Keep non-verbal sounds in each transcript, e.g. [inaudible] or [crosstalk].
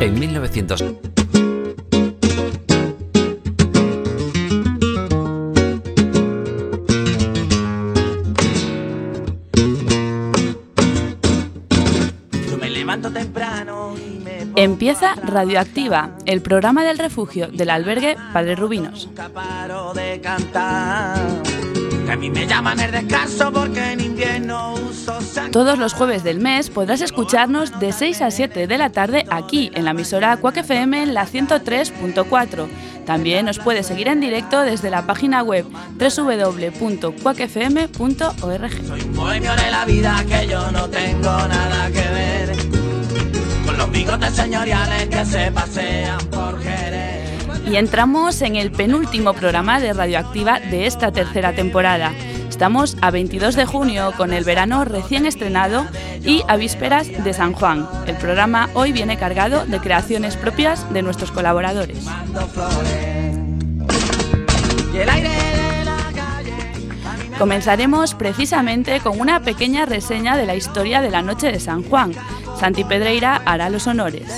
En 1900. Empieza Radioactiva, el programa del refugio del albergue Padre Rubinos. Todos los jueves del mes podrás escucharnos de 6 a 7 de la tarde aquí en la emisora Quack FM en la 103.4. También nos puedes seguir en directo desde la página web www.quackfm.org. Soy un bohemio de la vida que yo no tengo nada que ver con los bigotes señoriales que se pasean por Jerez. Y entramos en el penúltimo programa de Radioactiva de esta tercera temporada. Estamos a 22 de junio con el verano recién estrenado y a vísperas de San Juan. El programa hoy viene cargado de creaciones propias de nuestros colaboradores. Comenzaremos precisamente con una pequeña reseña de la historia de la noche de San Juan. Santi Pedreira hará los honores.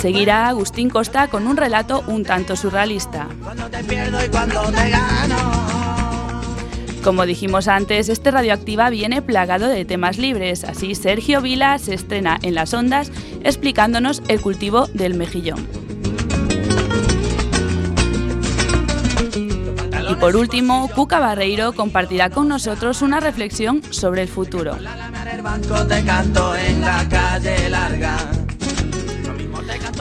Seguirá Agustín Costa con un relato un tanto surrealista. Como dijimos antes, este Radioactiva viene plagado de temas libres, así Sergio Vila se estrena en las ondas explicándonos el cultivo del mejillón. Y por último, Cuca Barreiro compartirá con nosotros una reflexión sobre el futuro.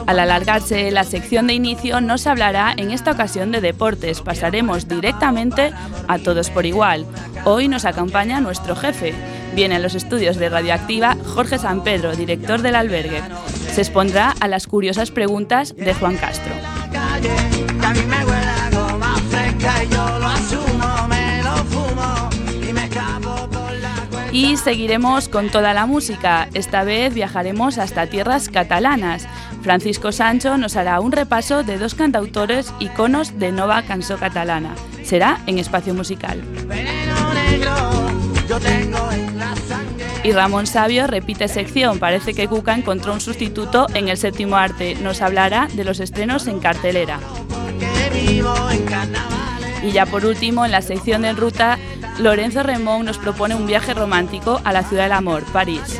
Al alargarse la sección de inicio, nos hablará en esta ocasión de deportes. Pasaremos directamente a todos por igual. Hoy nos acompaña nuestro jefe. Viene a los estudios de Radioactiva Jorge San Pedro, director del albergue. Se expondrá a las curiosas preguntas de Juan Castro. Y seguiremos con toda la música. Esta vez viajaremos hasta tierras catalanas. Francisco Sancho nos hará un repaso de dos cantautores iconos de Nova Canso Catalana. Será en espacio musical. Y Ramón Sabio repite sección. Parece que Cuca encontró un sustituto en el séptimo arte. Nos hablará de los estrenos en cartelera. Y ya por último, en la sección de ruta, Lorenzo Remón nos propone un viaje romántico a la ciudad del amor, París.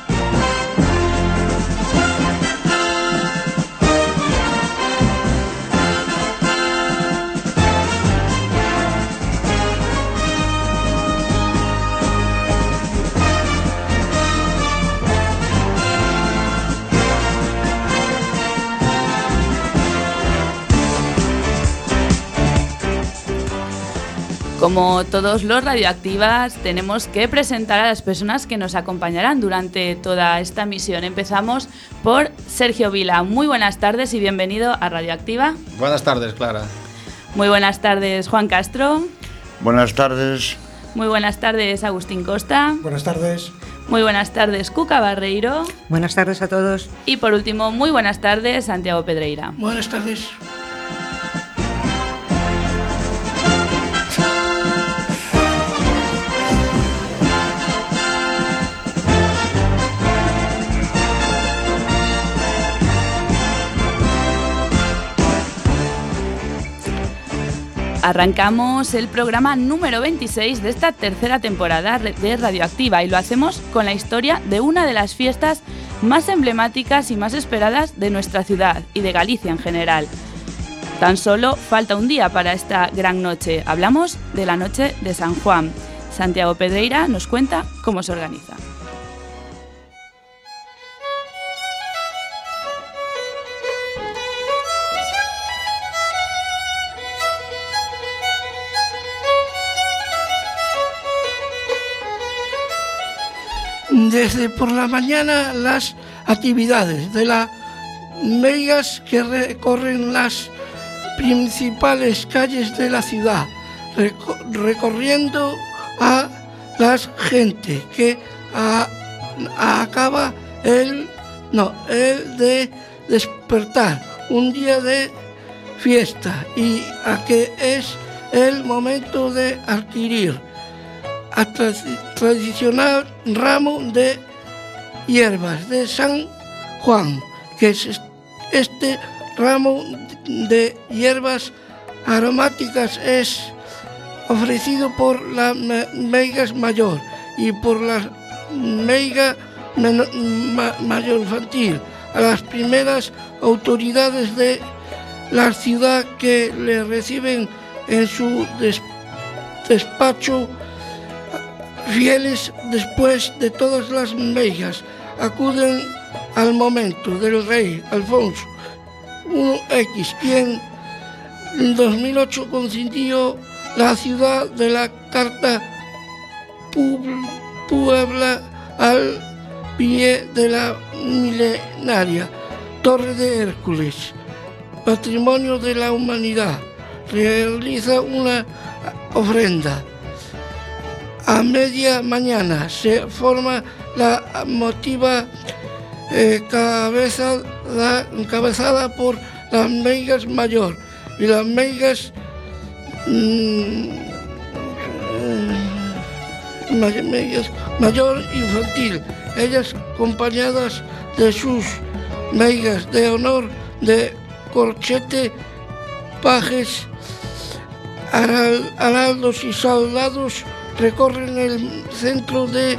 Como todos los radioactivas, tenemos que presentar a las personas que nos acompañarán durante toda esta misión. Empezamos por Sergio Vila. Muy buenas tardes y bienvenido a Radioactiva. Buenas tardes, Clara. Muy buenas tardes, Juan Castro. Buenas tardes. Muy buenas tardes, Agustín Costa. Buenas tardes. Muy buenas tardes, Cuca Barreiro. Buenas tardes a todos. Y por último, muy buenas tardes, Santiago Pedreira. Buenas tardes. Arrancamos el programa número 26 de esta tercera temporada de Radioactiva y lo hacemos con la historia de una de las fiestas más emblemáticas y más esperadas de nuestra ciudad y de Galicia en general. Tan solo falta un día para esta gran noche. Hablamos de la noche de San Juan. Santiago Pedreira nos cuenta cómo se organiza. Por la mañana las actividades de las medias que recorren las principales calles de la ciudad, recorriendo a la gente que acaba el, no, el de despertar, un día de fiesta y a que es el momento de adquirir a tradicional ramo de hierbas de San Juan, que es este ramo de hierbas aromáticas es ofrecido por la meiga mayor y por la meiga mayor infantil. A las primeras autoridades de la ciudad que le reciben en su despacho fieles después de todas las meigas acuden al momento del rey Alfonso X, quien en 2008 consintió la ciudad de la Carta Puebla al pie de la milenaria Torre de Hércules, patrimonio de la humanidad. Realiza una ofrenda. a media mañana se forma la motiva eh, cabezada, encabezada por las Meigas Mayor y las Meigas mmm, Mayor Infantil, ellas acompañadas de sus Meigas de Honor de Corchete, Pajes, Araldos y Soldados. Recorren el centro de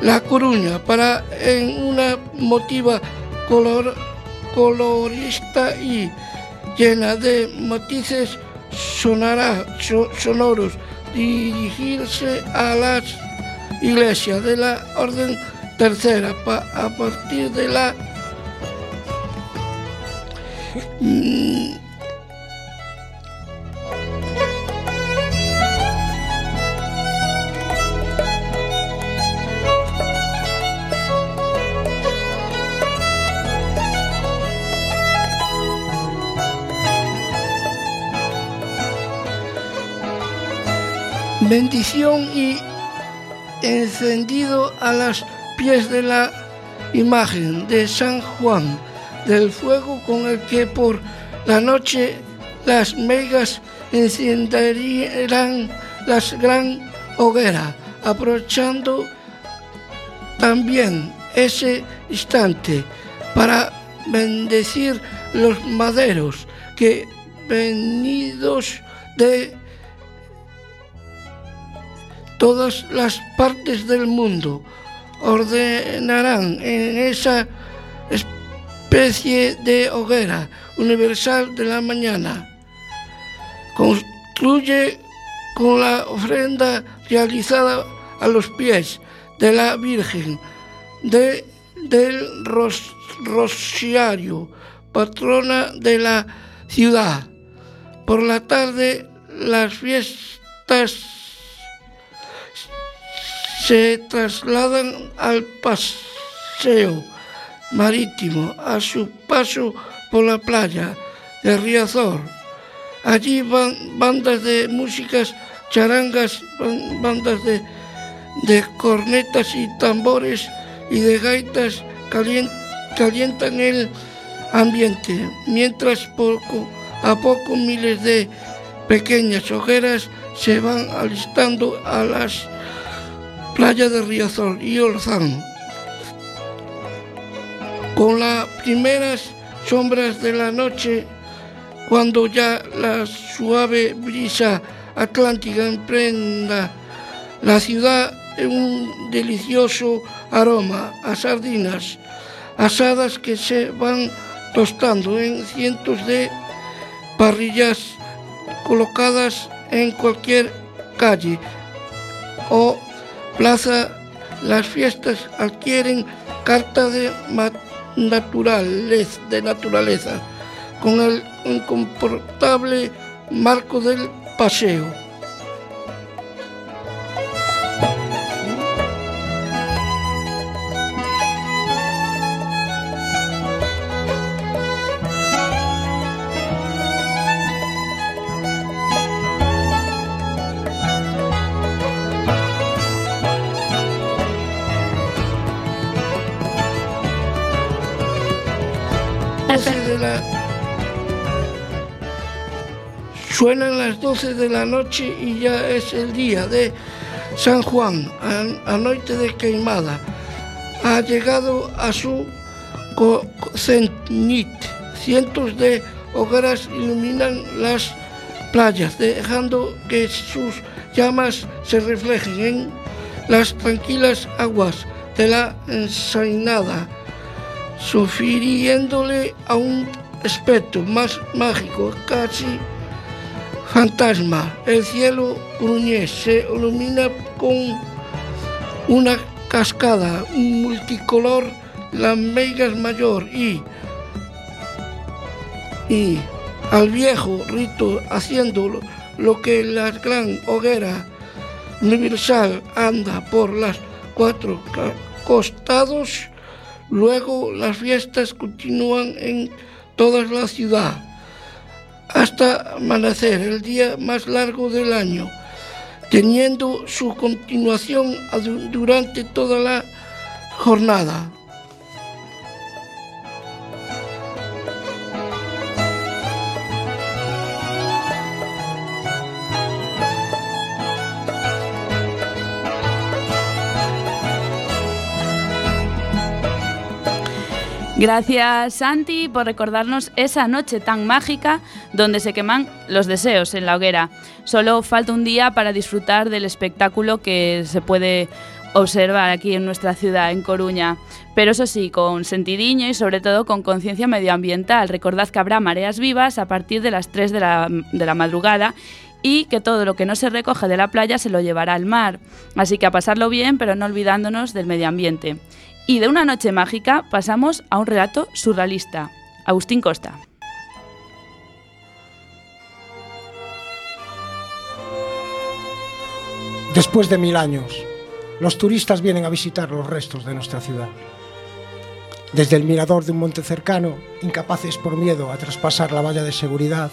La Coruña para en una motiva color, colorista y llena de matices sonará, sonoros dirigirse a las iglesias de la orden tercera a partir de la mm, bendición y encendido a los pies de la imagen de San Juan, del fuego con el que por la noche las megas encenderían las gran hoguera, aprovechando también ese instante para bendecir los maderos que venidos de todas las partes del mundo ordenarán en esa especie de hoguera universal de la mañana. Construye con la ofrenda realizada a los pies de la Virgen de, del Rosiario, patrona de la ciudad. Por la tarde las fiestas se trasladan al paseo marítimo a su paso por la playa de Riazor. Allí van bandas de músicas, charangas, bandas de, de cornetas y tambores y de gaitas calientan el ambiente, mientras poco a poco miles de pequeñas hogueras se van alistando a las playa de Riazor y Orzán. Con las primeras sombras de la noche, cuando ya la suave brisa atlántica emprenda la ciudad en un delicioso aroma a sardinas asadas que se van tostando en cientos de parrillas colocadas en cualquier calle o plaza, las fiestas adquieren carta de naturaleza, de naturaleza con el incomportable marco del paseo. Suenan las 12 de la noche y ya es el día de San Juan, a, noche de queimada. Ha llegado a su cenit. Cientos de hogueras iluminan las playas, dejando que sus llamas se reflejen en las tranquilas aguas de la ensainada, sufiriéndole a un aspecto más mágico, casi fantasma. El cielo gruñe se ilumina con una cascada multicolor, la meigas mayor y, y al viejo rito haciendo lo que la gran hoguera universal anda por las cuatro costados. Luego las fiestas continúan en toda la ciudad hasta amanecer, el día más largo del año, teniendo su continuación durante toda la jornada. Gracias Santi por recordarnos esa noche tan mágica donde se queman los deseos en la hoguera. Solo falta un día para disfrutar del espectáculo que se puede observar aquí en nuestra ciudad, en Coruña. Pero eso sí, con sentidiño y sobre todo con conciencia medioambiental. Recordad que habrá mareas vivas a partir de las 3 de la, de la madrugada y que todo lo que no se recoge de la playa se lo llevará al mar. Así que a pasarlo bien, pero no olvidándonos del medio ambiente. Y de una noche mágica pasamos a un relato surrealista. Agustín Costa. Después de mil años, los turistas vienen a visitar los restos de nuestra ciudad. Desde el mirador de un monte cercano, incapaces por miedo a traspasar la valla de seguridad,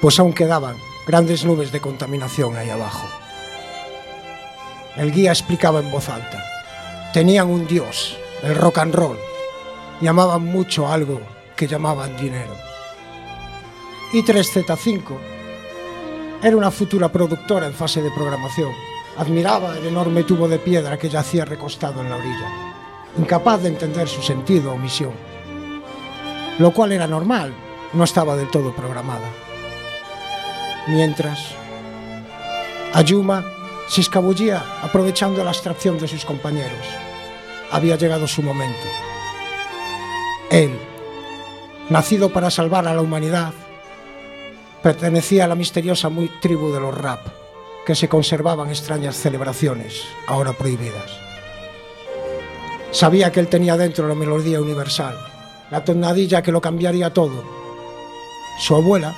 pues aún quedaban grandes nubes de contaminación ahí abajo. El guía explicaba en voz alta tenían un dios, el rock and roll, y amaban mucho algo que llamaban dinero. Y 3Z5 era una futura productora en fase de programación. Admiraba el enorme tubo de piedra que yacía recostado en la orilla, incapaz de entender su sentido o misión. Lo cual era normal, no estaba del todo programada. Mientras, Ayuma se escabullía aprovechando la abstracción de sus compañeros había llegado su momento. Él, nacido para salvar a la humanidad, pertenecía a la misteriosa muy tribu de los rap, que se conservaban extrañas celebraciones, ahora prohibidas. Sabía que él tenía dentro la melodía universal, la tonadilla que lo cambiaría todo. Su abuela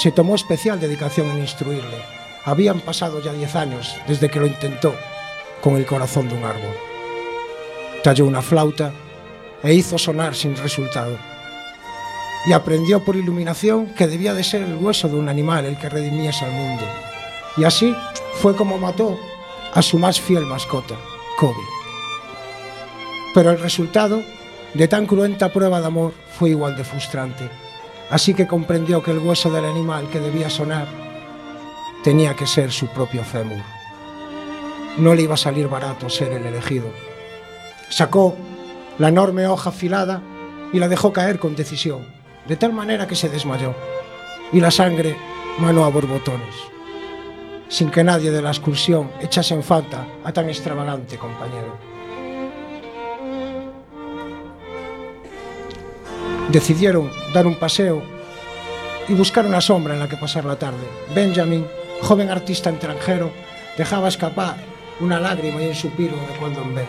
se tomó especial dedicación en instruirle. Habían pasado ya diez años desde que lo intentó con el corazón de un árbol talló una flauta e hizo sonar sin resultado. Y aprendió por iluminación que debía de ser el hueso de un animal el que redimiese al mundo. Y así fue como mató a su más fiel mascota, Kobe. Pero el resultado de tan cruenta prueba de amor fue igual de frustrante. Así que comprendió que el hueso del animal que debía sonar tenía que ser su propio fémur. No le iba a salir barato ser el elegido Sacó la enorme hoja afilada y la dejó caer con decisión, de tal manera que se desmayó, y la sangre manó a borbotones, sin que nadie de la excursión echase en falta a tan extravagante compañero. Decidieron dar un paseo y buscar una sombra en la que pasar la tarde. Benjamin, joven artista extranjero, dejaba escapar una lágrima y un suspiro de cuando en vez.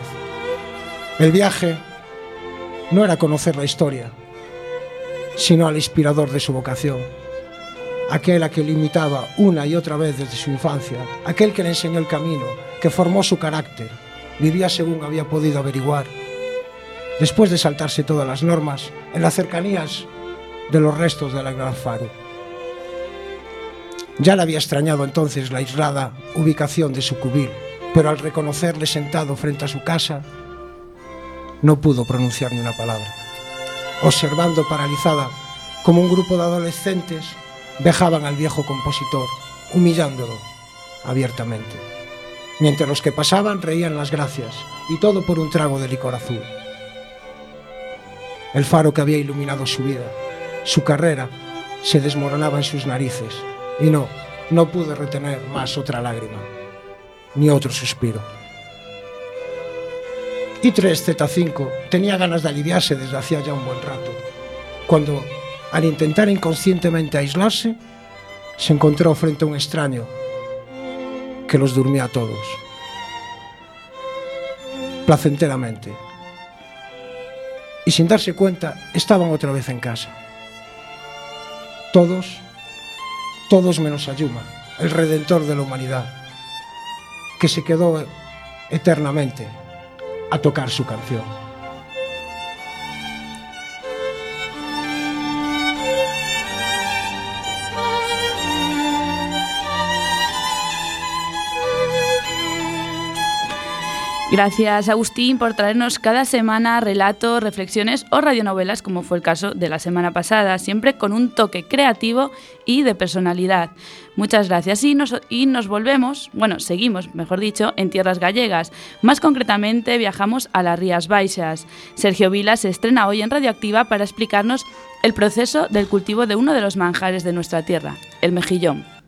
El viaje no era conocer la historia, sino al inspirador de su vocación, aquel a que le imitaba una y otra vez desde su infancia, aquel que le enseñó el camino, que formó su carácter, vivía según había podido averiguar, después de saltarse todas las normas, en las cercanías de los restos de la Gran Faro. Ya le había extrañado entonces la aislada ubicación de su cubil, pero al reconocerle sentado frente a su casa, no pudo pronunciar ni una palabra. observando paralizada como un grupo de adolescentes vejaban al viejo compositor, humillándolo abiertamente. Mientras los que pasaban reían las gracias, y todo por un trago de licor azul. El faro que había iluminado su vida, su carrera, se desmoronaba en sus narices, y no, no pude retener más otra lágrima, ni otro suspiro. I-3Z5 tenía ganas de aliviarse desde hacía ya un buen rato, cuando, al intentar inconscientemente aislarse, se encontró frente a un extraño que los durmía a todos, placenteramente. Y sin darse cuenta, estaban otra vez en casa. Todos, todos menos Ayuma, el redentor de la humanidad, que se quedó eternamente a tocar su canción. Gracias Agustín por traernos cada semana relatos, reflexiones o radionovelas como fue el caso de la semana pasada, siempre con un toque creativo y de personalidad. Muchas gracias y nos, y nos volvemos, bueno, seguimos, mejor dicho, en tierras gallegas. Más concretamente viajamos a las Rías Baixas. Sergio Vila se estrena hoy en Radioactiva para explicarnos el proceso del cultivo de uno de los manjares de nuestra tierra, el mejillón.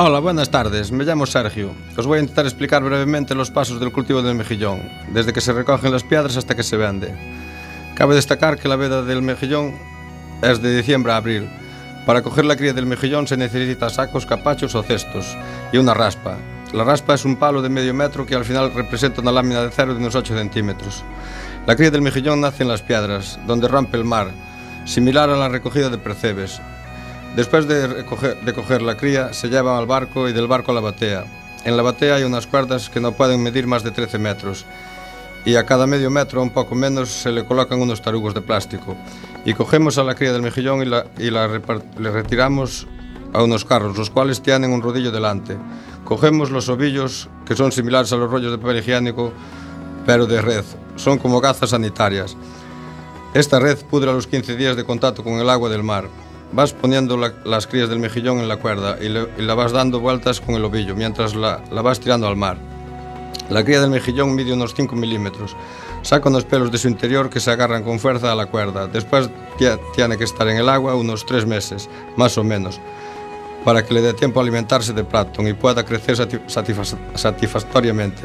Hola, buenas tardes. Me llamo Sergio. Os voy a intentar explicar brevemente los pasos del cultivo del mejillón, desde que se recogen las piedras hasta que se vende. Cabe destacar que la veda del mejillón es de diciembre a abril. Para coger la cría del mejillón se necesita sacos, capachos o cestos y una raspa. La raspa es un palo de medio metro que al final representa una lámina de cero de unos 8 centímetros. La cría del mejillón nace en las piedras, donde rompe el mar, similar a la recogida de percebes. Después de, coger la cría, se lleva al barco y del barco a la batea. En la batea hay unas cuerdas que no pueden medir más de 13 metros y a cada medio metro, un poco menos, se le colocan unos tarugos de plástico. Y cogemos a la cría del mejillón y, la, retiramos a unos carros, los cuales tienen un rodillo delante. Cogemos los ovillos, que son similares a los rollos de papel higiénico, pero de red. Son como gazas sanitarias. Esta red pudre a los 15 días de contacto con el agua del mar. Vas poniendo la, las crías del mejillón en la cuerda y, le, y, la vas dando vueltas con el ovillo mientras la, la vas tirando al mar. La cría del mejillón mide unos 5 milímetros. Saca unos pelos de su interior que se agarran con fuerza a la cuerda. Después tiene que estar en el agua unos 3 meses, más o menos, para que le dé tiempo a alimentarse de plancton y pueda crecer satisfactoriamente.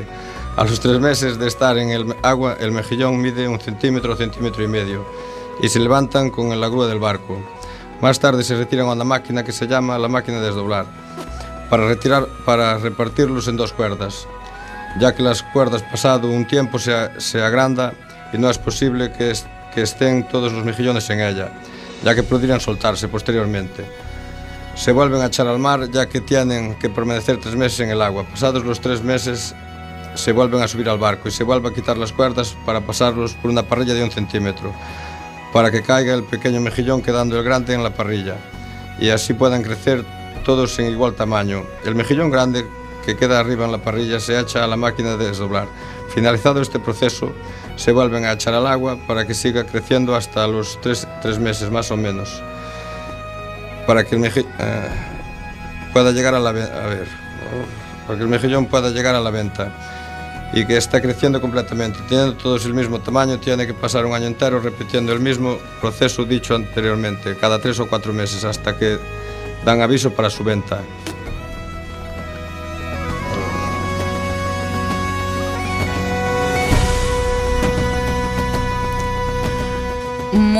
A los 3 meses de estar en el agua, el mejillón mide un centímetro, centímetro y medio y se levantan con la grúa del barco. Más tarde se retiran a una máquina que se llama la máquina de desdoblar, para, retirar, para repartirlos en dos cuerdas, ya que las cuerdas pasado un tiempo se, se agranda y no es posible que estén todos los mejillones en ella, ya que podrían soltarse posteriormente. Se vuelven a echar al mar ya que tienen que permanecer tres meses en el agua. Pasados los tres meses se volven a subir al barco y se vuelve a quitar las cuerdas para pasarlos por una parrilla de un centímetro, para que caiga el pequeño mejillón quedando el grande en la parrilla, y así puedan crecer todos en igual tamaño. El mejillón grande que queda arriba en la parrilla se echa a la máquina de desdoblar. Finalizado este proceso, se vuelven a echar al agua para que siga creciendo hasta los tres, tres meses más o menos, para que el mejillón eh, pueda llegar a la... A ver, oh, para que el mejillón pueda llegar a la venta y que está creciendo completamente. Teniendo todos el mismo tamaño, tiene que pasar un año entero repitiendo el mismo proceso dicho anteriormente, cada tres o cuatro meses, hasta que dan aviso para su venta.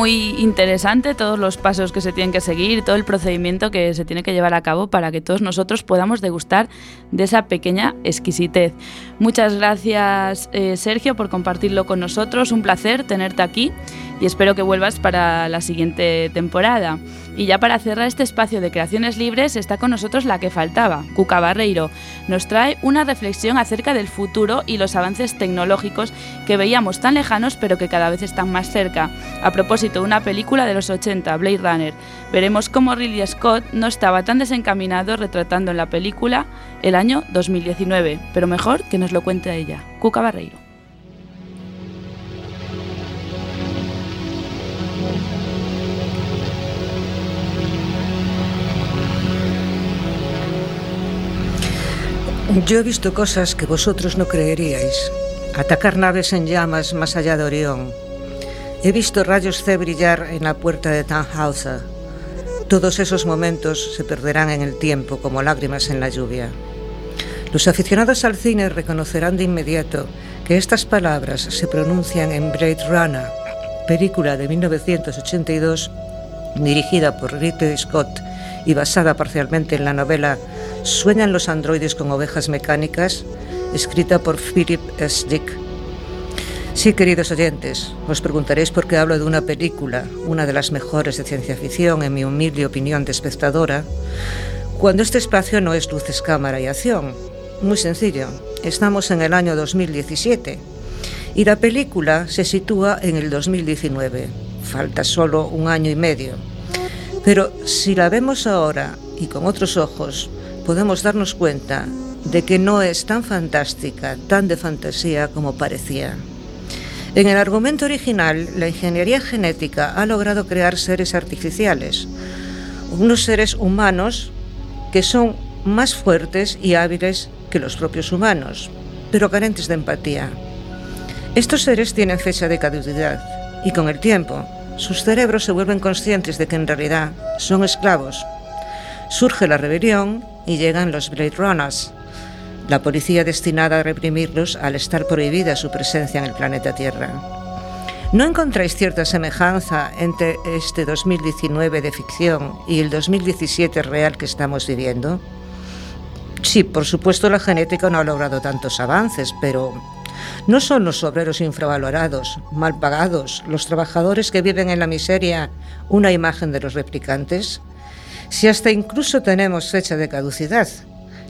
Muy interesante todos los pasos que se tienen que seguir, todo el procedimiento que se tiene que llevar a cabo para que todos nosotros podamos degustar de esa pequeña exquisitez. Muchas gracias eh, Sergio por compartirlo con nosotros, un placer tenerte aquí y espero que vuelvas para la siguiente temporada. Y ya para cerrar este espacio de creaciones libres está con nosotros la que faltaba, Cuca Barreiro. Nos trae una reflexión acerca del futuro y los avances tecnológicos que veíamos tan lejanos pero que cada vez están más cerca. A propósito una película de los 80, Blade Runner, veremos cómo Ridley Scott no estaba tan desencaminado retratando en la película el año 2019, pero mejor que nos lo cuente ella, Cuca Barreiro. Yo he visto cosas que vosotros no creeríais. Atacar naves en llamas más allá de Orión. He visto rayos C brillar en la puerta de Tannhauser. Todos esos momentos se perderán en el tiempo como lágrimas en la lluvia. Los aficionados al cine reconocerán de inmediato que estas palabras se pronuncian en Blade Runner, película de 1982 dirigida por Ridley Scott y basada parcialmente en la novela ¿Sueñan los androides con ovejas mecánicas? escrita por Philip S. Dick. Sí, queridos oyentes, os preguntaréis por qué hablo de una película, una de las mejores de ciencia ficción, en mi humilde opinión de espectadora, cuando este espacio no es luces, cámara y acción. Muy sencillo, estamos en el año 2017 y la película se sitúa en el 2019. Falta solo un año y medio. Pero si la vemos ahora y con otros ojos, podemos darnos cuenta de que no es tan fantástica, tan de fantasía como parecía. En el argumento original, la ingeniería genética ha logrado crear seres artificiales, unos seres humanos que son más fuertes y hábiles que los propios humanos, pero carentes de empatía. Estos seres tienen fecha de caducidad y con el tiempo sus cerebros se vuelven conscientes de que en realidad son esclavos. Surge la rebelión y llegan los Blade Runners, la policía destinada a reprimirlos al estar prohibida su presencia en el planeta Tierra. ¿No encontráis cierta semejanza entre este 2019 de ficción y el 2017 real que estamos viviendo? Sí, por supuesto la genética no ha logrado tantos avances, pero ¿no son los obreros infravalorados, mal pagados, los trabajadores que viven en la miseria una imagen de los replicantes? Si hasta incluso tenemos fecha de caducidad,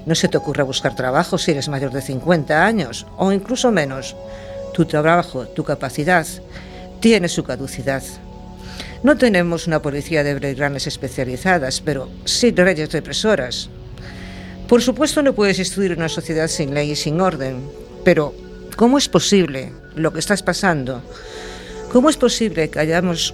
no se te ocurra buscar trabajo si eres mayor de 50 años o incluso menos. Tu trabajo, tu capacidad, tiene su caducidad. No tenemos una policía de grandes especializadas, pero sí leyes represoras. Por supuesto no puedes estudiar una sociedad sin ley y sin orden, pero ¿cómo es posible lo que estás pasando? ¿Cómo es posible que hayamos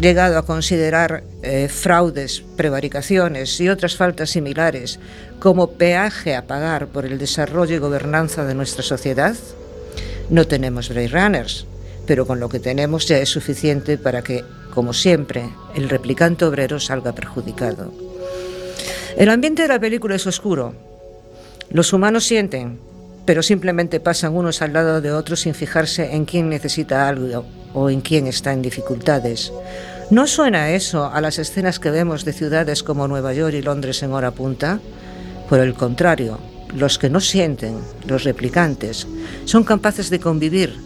llegado a considerar eh, fraudes, prevaricaciones y otras faltas similares como peaje a pagar por el desarrollo y gobernanza de nuestra sociedad? No tenemos Blade Runners, pero con lo que tenemos ya es suficiente para que, como siempre, el replicante obrero salga perjudicado. El ambiente de la película es oscuro. Los humanos sienten, pero simplemente pasan unos al lado de otros sin fijarse en quién necesita algo o en quién está en dificultades. ¿No suena eso a las escenas que vemos de ciudades como Nueva York y Londres en hora punta? Por el contrario, los que no sienten, los replicantes, son capaces de convivir,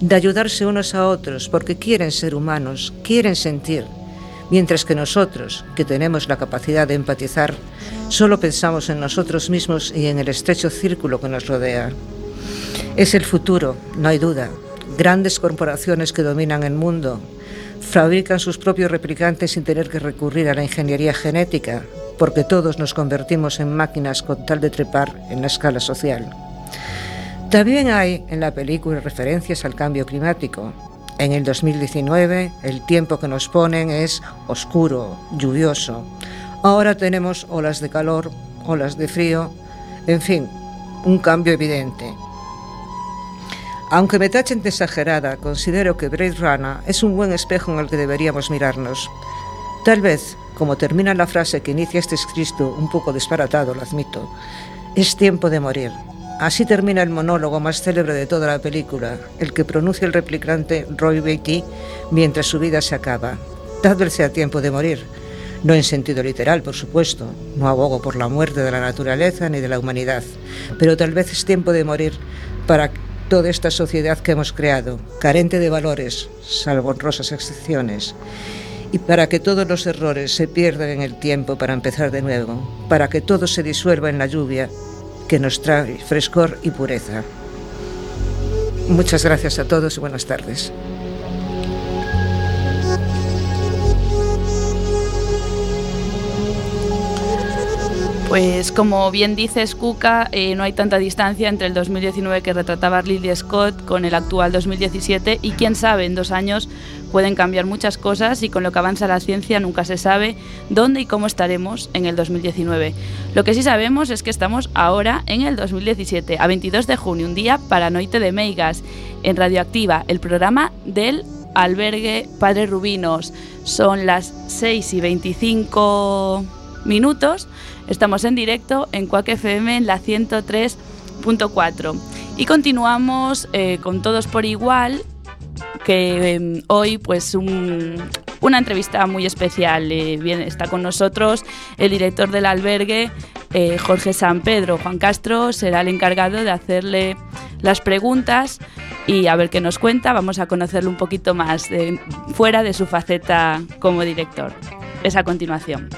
de ayudarse unos a otros porque quieren ser humanos, quieren sentir, mientras que nosotros, que tenemos la capacidad de empatizar, solo pensamos en nosotros mismos y en el estrecho círculo que nos rodea. Es el futuro, no hay duda. Grandes corporaciones que dominan el mundo fabrican sus propios replicantes sin tener que recurrir a la ingeniería genética, porque todos nos convertimos en máquinas con tal de trepar en la escala social. También hay en la película referencias al cambio climático, en el 2019 el tiempo que nos ponen es oscuro, lluvioso. Ahora tenemos olas de calor, olas de frío, en fin, un cambio evidente. Aunque me tachen de exagerada, considero que Blade Runner es un buen espejo en el que deberíamos mirarnos. Tal vez, como termina la frase que inicia este escrito, un poco disparatado, lo admito, es tiempo de morir. Así termina el monólogo más célebre de toda la película, el que pronuncia el replicante Roy Beatty mientras su vida se acaba. Tal vez sea tiempo de morir. No en sentido literal, por supuesto. No abogo por la muerte de la naturaleza ni de la humanidad. Pero tal vez es tiempo de morir para toda esta sociedad que hemos creado, carente de valores, salvo honrosas excepciones, y para que todos los errores se pierdan en el tiempo para empezar de nuevo, para que todo se disuelva en la lluvia que nos trae frescor y pureza. Muchas gracias a todos y buenas tardes. Pues como bien dices, Cuca, eh, no hay tanta distancia entre el 2019 que retrataba Lily Scott con el actual 2017 y quién sabe, en dos años pueden cambiar muchas cosas y con lo que avanza la ciencia nunca se sabe dónde y cómo estaremos en el 2019. Lo que sí sabemos es que estamos ahora en el 2017, a 22 de junio, un día para Noite de Meigas, en Radioactiva, el programa del albergue Padre Rubinos. Son las 6 y 25 minutos. Estamos en directo en Cuac FM en la 103.4. Y continuamos eh, con Todos por Igual, que em, hoy pues una entrevista muy especial. Eh, está con nosotros el director del albergue, eh, Jorge San Pedro. Juan Castro será el encargado de hacerle las preguntas y a ver qué nos cuenta. Vamos a conocerlo un poquito más fuera de su faceta como director. Es a continuación.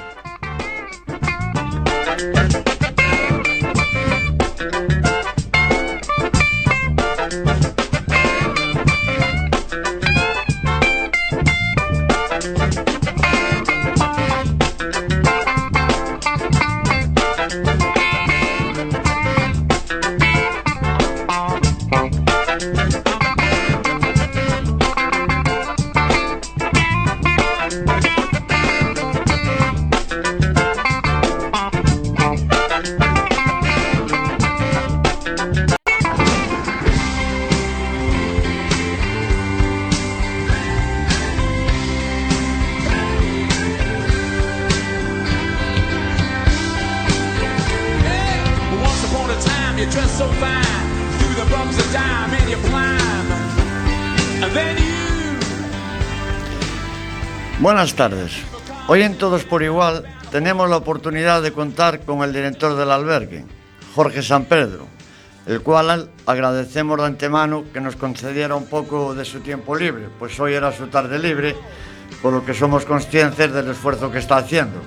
Buenas tardes. Hoy en Todos por Igual tenemos la oportunidad de contar con el director del albergue, Jorge San Pedro, el cual agradecemos de antemano que nos concediera un poco de su tiempo libre, pues hoy era su tarde libre, por lo que somos conscientes del esfuerzo que está haciendo.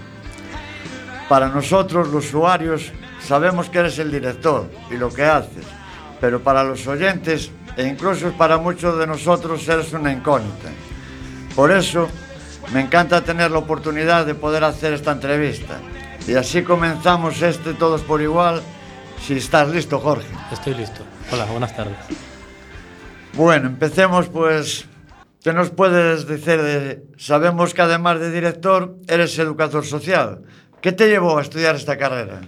Para nosotros, los usuarios, sabemos que eres el director y lo que haces, pero para los oyentes e incluso para muchos de nosotros eres una incógnita. Por eso, Me encanta tener la oportunidad de poder hacer esta entrevista. Y así comenzamos este Todos por Igual. Si estás listo, Jorge. Estoy listo. Hola, buenas tardes. Bueno, empecemos pues. ¿Qué nos puedes decir? De... Sabemos que además de director, eres educador social. ¿Qué te llevó a estudiar esta carrera?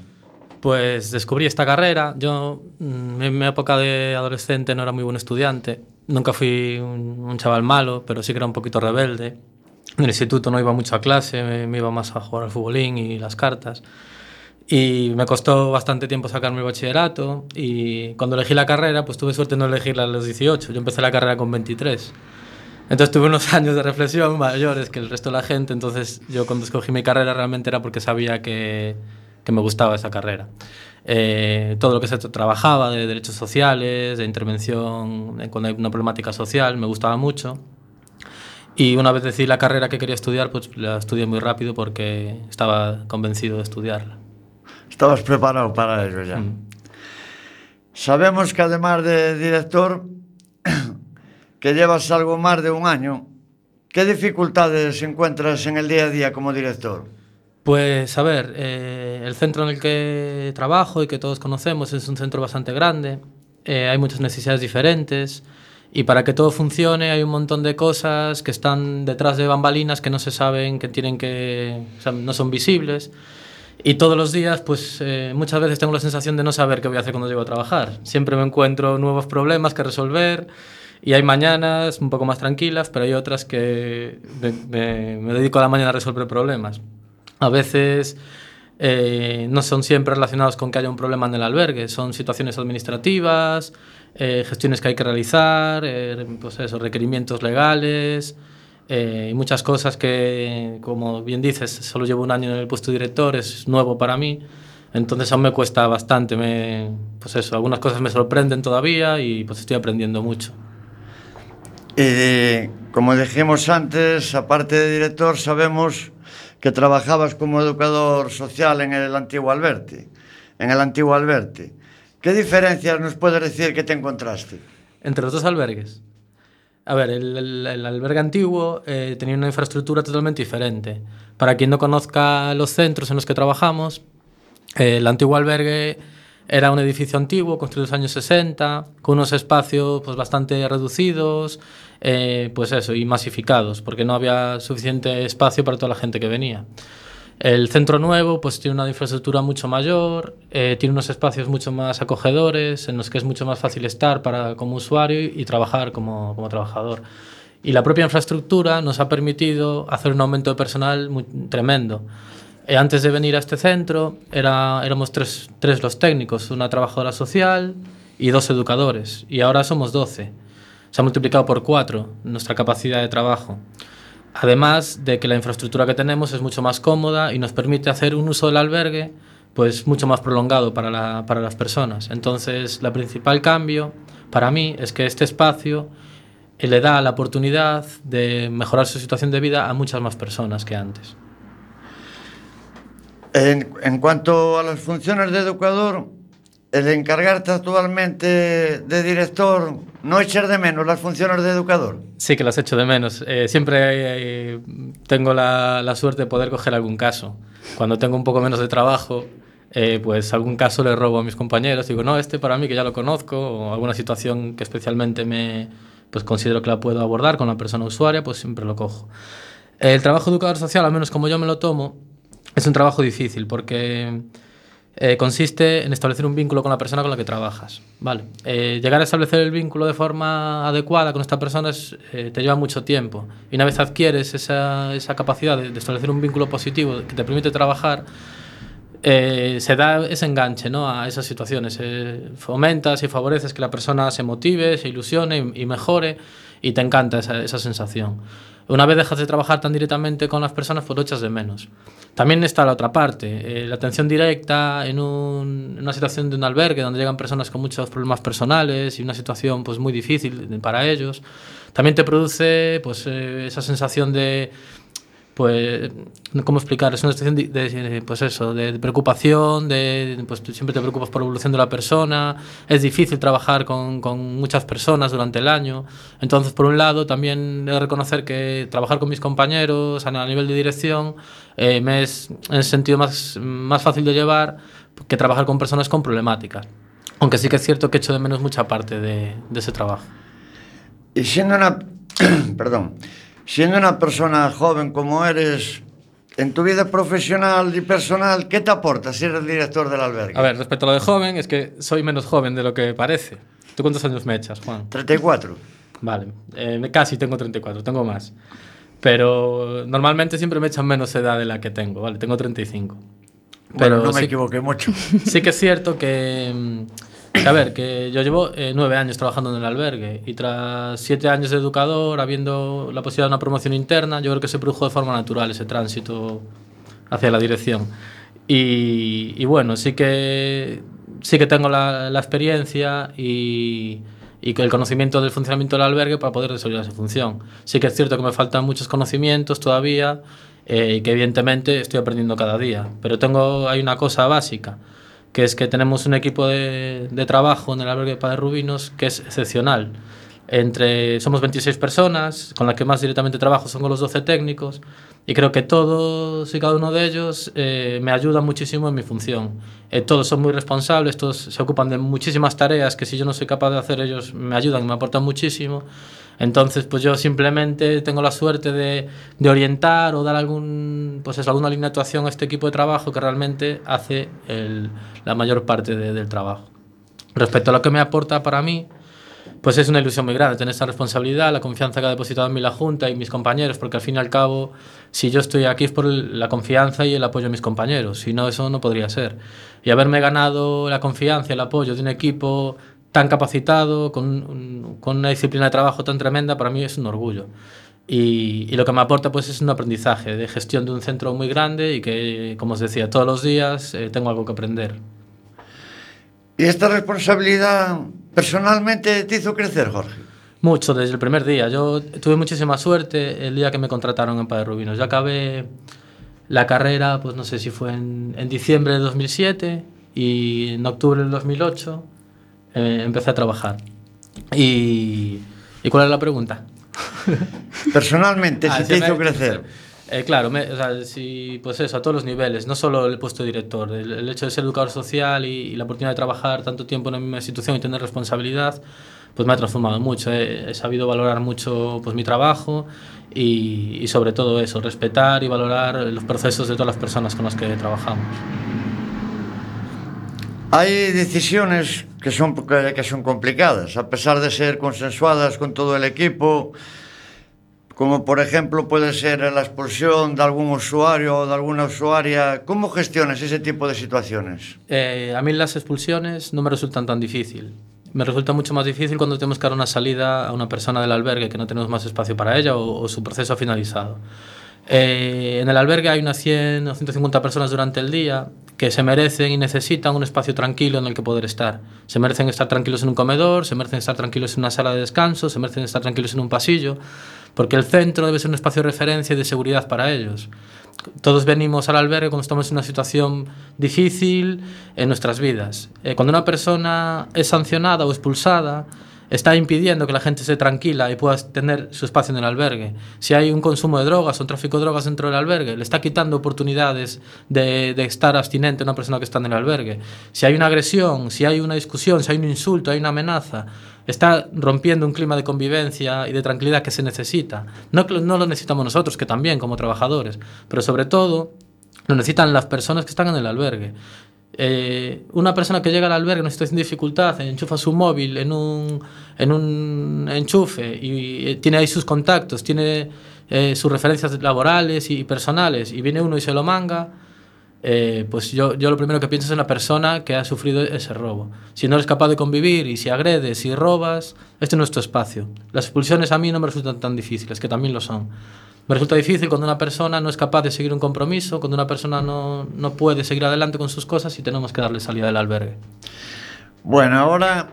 Pues descubrí esta carrera. Yo mm, en mi época de adolescente no era muy buen estudiante. Nunca fui un, un chaval malo, pero sí que era un poquito rebelde En el instituto no iba mucho a clase, me, iba más a jugar al futbolín y las cartas. Y me costó bastante tiempo sacarme el bachillerato y cuando elegí la carrera, pues tuve suerte de no elegirla a los 18. Yo empecé la carrera con 23. Entonces tuve unos [laughs] años de reflexión mayores que el resto de la gente. Entonces yo cuando escogí mi carrera realmente era porque sabía que, me gustaba esa carrera. Eh, todo lo que se trabajaba de derechos sociales, de intervención cuando hay una problemática social, me gustaba mucho. Y una vez decidí la carrera que quería estudiar, pues la estudié muy rápido porque estaba convencido de estudiarla. Estabas preparado para ello ya. Mm. Sabemos que además de director, [coughs] que llevas algo más de un año, ¿qué dificultades encuentras en el día a día como director? Pues a ver, eh, el centro en el que trabajo y que todos conocemos es un centro bastante grande, eh, hay muchas necesidades diferentes. Y para que todo funcione hay un montón de cosas que están detrás de bambalinas que no se saben, que tienen que, o sea, no son visibles. Y todos los días, pues eh, muchas veces tengo la sensación de no saber qué voy a hacer cuando llego a trabajar. Siempre me encuentro nuevos problemas que resolver y hay mañanas un poco más tranquilas, pero hay otras que me, me, me dedico a la mañana a resolver problemas. A veces eh, no son siempre relacionados con que haya un problema en el albergue, son situaciones administrativas, eh, gestiones que hay que realizar, eh, pues eso, requerimientos legales eh, y muchas cosas que, como bien dices, solo llevo un año en el puesto de director, es nuevo para mí. Entonces aún me cuesta bastante, me, pues eso, algunas cosas me sorprenden todavía y pues estoy aprendiendo mucho. Y como dijimos antes, aparte de director, sabemos que trabajabas como educador social en el antiguo Alberti, en el antiguo Alberti. ¿Qué diferencias nos puedes decir que te encontraste? Entre los dos albergues. A ver, el, el, el albergue antiguo eh, tenía una infraestructura totalmente diferente. Para quien no conozca los centros en los que trabajamos, eh, el antiguo albergue era un edificio antiguo, construido en los años 60, con unos espacios pues, bastante reducidos, eh, pues eso, y masificados, porque no había suficiente espacio para toda la gente que venía. El centro nuevo pues tiene una infraestructura mucho mayor, eh, tiene unos espacios mucho más acogedores, en los que es mucho más fácil estar para, como usuario y, trabajar como, como, trabajador. Y la propia infraestructura nos ha permitido hacer un aumento de personal muy, tremendo. Eh, antes de venir a este centro era, éramos tres, tres los técnicos, una trabajadora social y dos educadores, y ahora somos 12. Se ha multiplicado por cuatro nuestra capacidad de trabajo. Además de que la infraestructura que tenemos es mucho más cómoda y nos permite hacer un uso del albergue pues mucho más prolongado para, la, para las personas. Entonces, el principal cambio para mí es que este espacio le da la oportunidad de mejorar su situación de vida a muchas más personas que antes. En, en cuanto a las funciones de educador, el encargarte actualmente de director, ¿no echar de menos las funciones de educador? Sí que las echo de menos. Eh, siempre eh, tengo la, la, suerte de poder coger algún caso. Cuando tengo un poco menos de trabajo, eh, pues algún caso le robo a mis compañeros. Digo, no, este para mí que ya lo conozco, o alguna situación que especialmente me pues considero que la puedo abordar con la persona usuaria, pues siempre lo cojo. El trabajo educador social, al menos como yo me lo tomo, es un trabajo difícil porque eh, consiste en establecer un vínculo con la persona con la que trabajas. ¿vale? Eh, llegar a establecer el vínculo de forma adecuada con esta persona eh, te lleva mucho tiempo. Y una vez adquieres esa, esa capacidad de, establecer un vínculo positivo que te permite trabajar, se da ese enganche ¿no? a esas situaciones. Fomentas y favoreces que la persona se motive, se ilusione y, y mejore y te encanta esa, esa sensación. Una vez dejas de trabajar tan directamente con las personas, pues lo echas de menos. También está la otra parte, eh, la atención directa en, un, en, una situación de un albergue donde llegan personas con muchos problemas personales y una situación pues muy difícil para ellos. También te produce pues eh, esa sensación de pues, ¿cómo explicar? Es una situación de, de pues eso, de, de, preocupación, de, pues tú siempre te preocupas por la evolución de la persona, es difícil trabajar con, con muchas personas durante el año. Entonces, por un lado, también he de reconocer que trabajar con mis compañeros a, a nivel de dirección eh, me es en el sentido más, más fácil de llevar que trabajar con personas con problemáticas. Aunque sí que es cierto que echo de menos mucha parte de, de ese trabajo. Y siendo una... [clears throat] Perdón. Siendo una persona joven como eres, en tu vida profesional y personal, ¿qué te aporta ser el director del albergue? A ver, respecto a lo de joven, es que soy menos joven de lo que parece. ¿Tú cuántos años me echas, Juan? 34. Vale, eh, casi tengo 34, tengo más. Pero normalmente siempre me echan menos edad de la que tengo, ¿vale? Tengo 35. Pero bueno, no me sí, equivoqué mucho. Sí que es cierto que a ver, que yo llevo eh, nueve años trabajando en el albergue y tras siete años de educador, habiendo la posibilidad de una promoción interna, yo creo que se produjo de forma natural ese tránsito hacia la dirección. Y, y bueno, sí que, sí que tengo la, la experiencia y, y el conocimiento del funcionamiento del albergue para poder desarrollar esa función. Sí que es cierto que me faltan muchos conocimientos todavía eh, y que evidentemente estoy aprendiendo cada día, pero tengo, hay una cosa básica que es que tenemos un equipo de, de trabajo en el albergue de Padre Rubinos que es excepcional. Entre, somos 26 personas, con las que más directamente trabajo son con los 12 técnicos, y creo que todos y cada uno de ellos eh, me ayudan muchísimo en mi función. Eh, todos son muy responsables, todos se ocupan de muchísimas tareas que si yo no soy capaz de hacer ellos me ayudan, me aportan muchísimo. Entonces, pues yo simplemente tengo la suerte de, orientar o dar algún, pues eso, alguna línea de actuación a este equipo de trabajo que realmente hace la mayor parte de, del trabajo. Respecto a lo que me aporta para mí, pues es una ilusión muy grande tener esa responsabilidad, la confianza que ha depositado en mí la Junta y mis compañeros, porque al fin y al cabo, si yo estoy aquí es por la confianza y el apoyo de mis compañeros, si no, eso no podría ser. Y haberme ganado la confianza y el apoyo de un equipo tan capacitado, con, con una disciplina de trabajo tan tremenda, para mí es un orgullo. Y, y, lo que me aporta pues es un aprendizaje de gestión de un centro muy grande y que, como os decía, todos los días eh, tengo algo que aprender. ¿Y esta responsabilidad personalmente te hizo crecer, Jorge? Mucho, desde el primer día. Yo tuve muchísima suerte el día que me contrataron en Padre Rubinos. Yo acabé la carrera, pues no sé si fue en, en diciembre de 2007 y en octubre del 2008 eh, empecé a trabajar. Y, ¿Y cuál es la pregunta? [laughs] Personalmente, ah, si te hizo crecer. Eh, claro, me, o sea, si, pues eso, a todos los niveles, no solo el puesto de director, el, el hecho de ser educador social y, y, la oportunidad de trabajar tanto tiempo en la misma institución y tener responsabilidad, pues me ha transformado mucho. He, he sabido valorar mucho pues, mi trabajo y, y, sobre todo eso, respetar y valorar los procesos de todas las personas con las que trabajamos. Hay decisiones que son, que son complicadas, a pesar de ser consensuadas con todo el equipo, como por ejemplo puede ser la expulsión de algún usuario o de alguna usuaria. ¿Cómo gestionas ese tipo de situaciones? Eh, a mí las expulsiones no me resultan tan difícil. Me resulta mucho más difícil cuando tenemos que dar una salida a una persona del albergue que no tenemos más espacio para ella o, su proceso ha finalizado. Eh, en el albergue hay unas 100 o 150 personas durante el día que se merecen y necesitan un espacio tranquilo en el que poder estar. Se merecen estar tranquilos en un comedor, se merecen estar tranquilos en una sala de descanso, se merecen estar tranquilos en un pasillo, porque el centro debe ser un espacio de referencia y de seguridad para ellos. Todos venimos al albergue cuando estamos en una situación difícil en nuestras vidas. Eh, cuando una persona es sancionada o expulsada, está impidiendo que la gente esté tranquila y pueda tener su espacio en el albergue. Si hay un consumo de drogas o un tráfico de drogas dentro del albergue, le está quitando oportunidades de, estar abstinente a una persona que está en el albergue. Si hay una agresión, si hay una discusión, si hay un insulto, hay una amenaza, está rompiendo un clima de convivencia y de tranquilidad que se necesita. No lo necesitamos nosotros, que también como trabajadores, pero sobre todo lo necesitan las personas que están en el albergue. Eh, una persona que llega al albergue en una situación de dificultad, enchufa su móvil en un, en un enchufe y, y tiene ahí sus contactos, tiene eh, sus referencias laborales y personales y viene uno y se lo manga, eh, pues yo, yo lo primero que pienso es en la persona que ha sufrido ese robo. Si no eres capaz de convivir y si agredes, si robas, este no es tu espacio. Las expulsiones a mí no me resultan tan difíciles, que también lo son. Me resulta difícil cuando una persona no es capaz de seguir un compromiso, cuando una persona no, no puede seguir adelante con sus cosas y tenemos que darle salida del albergue. Bueno, ahora